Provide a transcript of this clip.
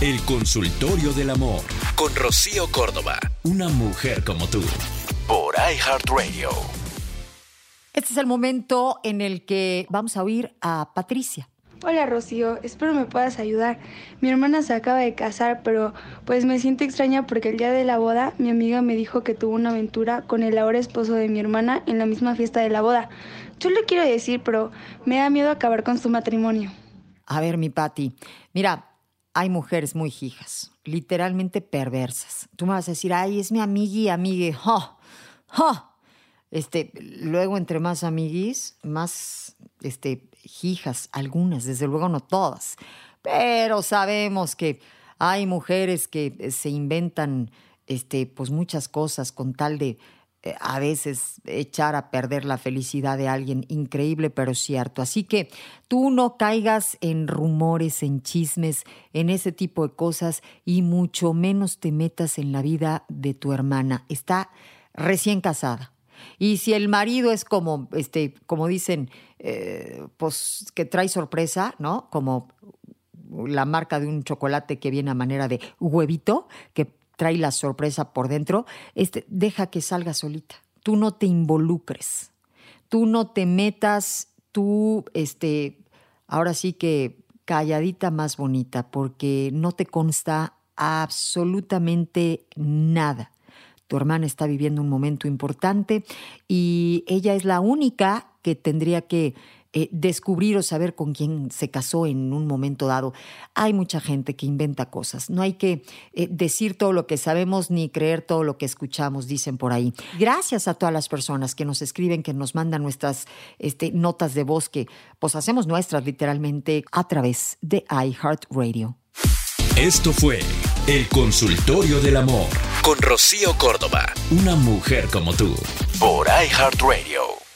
El consultorio del amor con Rocío Córdoba. Una mujer como tú. Por iHeartRadio. Este es el momento en el que vamos a oír a Patricia. Hola Rocío, espero me puedas ayudar. Mi hermana se acaba de casar, pero pues me siento extraña porque el día de la boda mi amiga me dijo que tuvo una aventura con el ahora esposo de mi hermana en la misma fiesta de la boda. Yo le quiero decir, pero me da miedo acabar con su matrimonio. A ver, mi Pati, mira, hay mujeres muy hijas, literalmente perversas. Tú me vas a decir, ay, es mi amigui, amigue, ¡ja! ¡ja! Este, luego entre más amiguis, más este, hijas, algunas, desde luego no todas, pero sabemos que hay mujeres que se inventan este, pues muchas cosas con tal de a veces echar a perder la felicidad de alguien, increíble pero cierto. Así que tú no caigas en rumores, en chismes, en ese tipo de cosas y mucho menos te metas en la vida de tu hermana. Está recién casada. Y si el marido es como, este, como dicen, eh, pues que trae sorpresa, ¿no? Como la marca de un chocolate que viene a manera de huevito, que trae la sorpresa por dentro, este, deja que salga solita. Tú no te involucres. Tú no te metas, tú, este, ahora sí que calladita más bonita, porque no te consta absolutamente nada. Tu hermana está viviendo un momento importante y ella es la única que tendría que eh, descubrir o saber con quién se casó en un momento dado. Hay mucha gente que inventa cosas. No hay que eh, decir todo lo que sabemos ni creer todo lo que escuchamos, dicen por ahí. Gracias a todas las personas que nos escriben, que nos mandan nuestras este, notas de voz, que pues hacemos nuestras literalmente a través de iHeartRadio. Esto fue El Consultorio del Amor con Rocío Córdoba. Una mujer como tú. Por iHeartRadio.